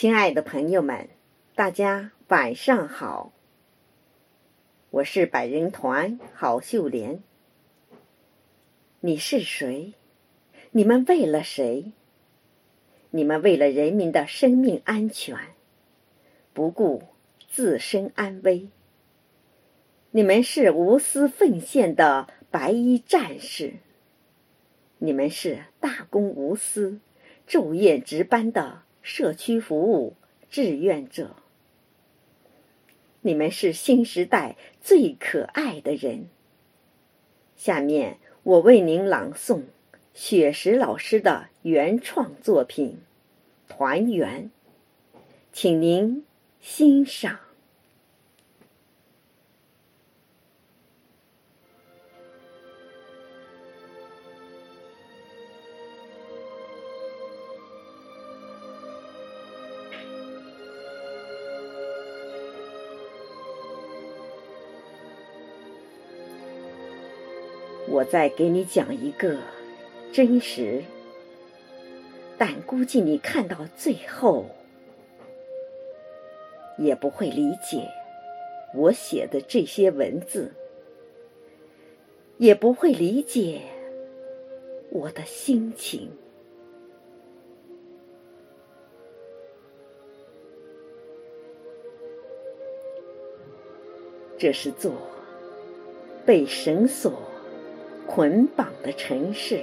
亲爱的朋友们，大家晚上好。我是百人团郝秀莲。你是谁？你们为了谁？你们为了人民的生命安全，不顾自身安危。你们是无私奉献的白衣战士。你们是大公无私、昼夜值班的社区服务志愿者。你们是新时代最可爱的人。下面我为您朗诵雪石老师的原创作品《团圆》，请您欣赏。我再给你讲一个真实，但估计你看到最后也不会理解我写的这些文字，也不会理解我的心情。这是座被绳索。捆绑的城市，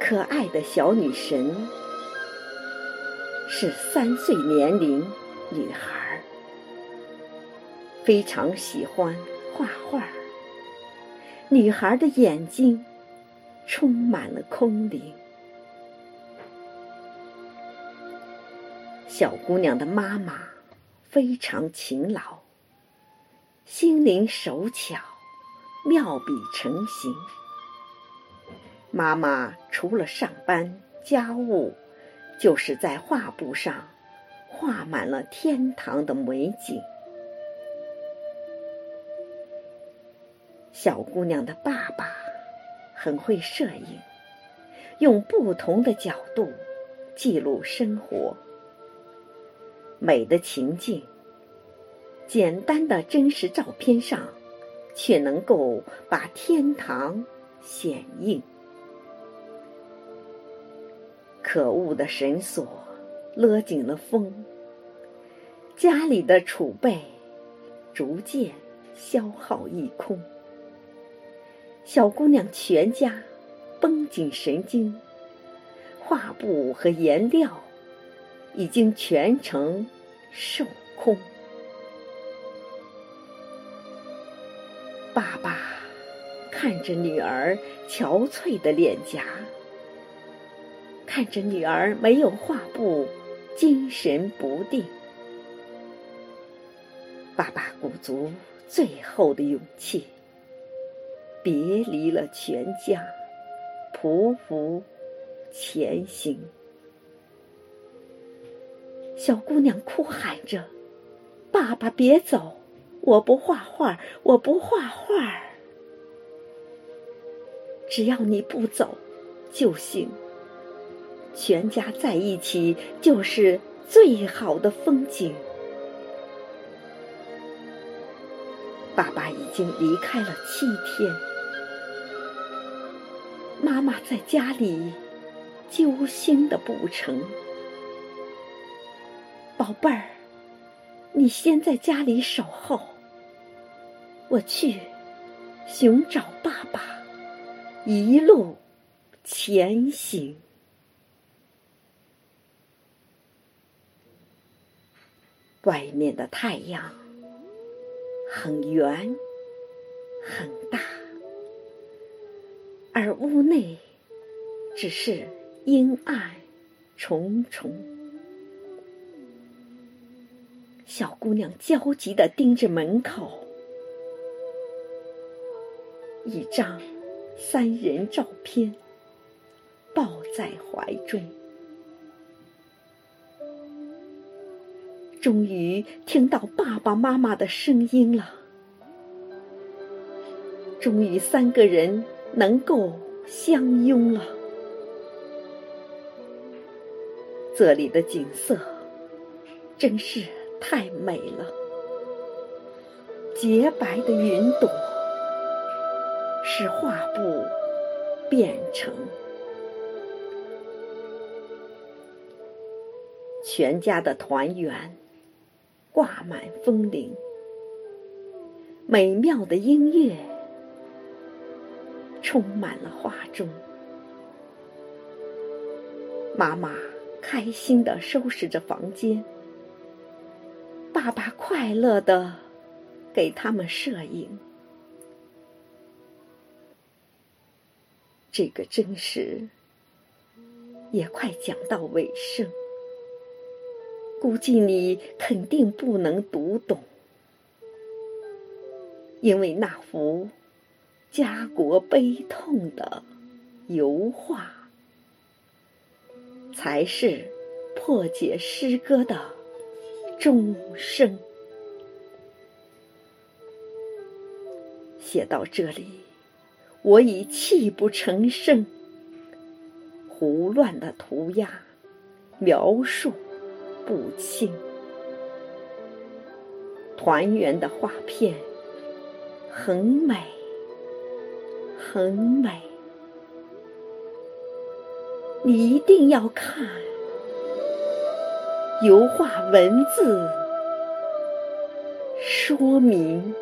可爱的小女神是三岁年龄女孩，非常喜欢画画。女孩的眼睛充满了空灵。小姑娘的妈妈非常勤劳，心灵手巧。妙笔成形。妈妈除了上班家务，就是在画布上画满了天堂的美景。小姑娘的爸爸很会摄影，用不同的角度记录生活，美的情境，简单的真实照片上。却能够把天堂显映。可恶的绳索勒紧了风，家里的储备逐渐消耗一空。小姑娘全家绷紧神经，画布和颜料已经全程售空。看着女儿憔悴的脸颊，看着女儿没有画布，精神不定。爸爸鼓足最后的勇气，别离了全家，匍匐前行。小姑娘哭喊着：“爸爸，别走！”我不画画，我不画画。只要你不走就行。全家在一起就是最好的风景。爸爸已经离开了七天，妈妈在家里揪心的不成。宝贝儿，你先在家里守候。我去寻找爸爸，一路前行。外面的太阳很圆很大，而屋内只是阴暗重重。小姑娘焦急地盯着门口。一张三人照片，抱在怀中。终于听到爸爸妈妈的声音了，终于三个人能够相拥了。这里的景色真是太美了，洁白的云朵是画布变成。全家的团圆，挂满风铃，美妙的音乐充满了画中。妈妈开心的收拾着房间，爸爸快乐的给他们摄影。这个真实也快讲到尾声。估计你肯定不能读懂，因为那幅家国悲痛的油画，才是破解诗歌的钟声。写到这里，我已泣不成声。胡乱的涂鸦，描述。不清，团圆的画片很美，很美，你一定要看。油画文字说明。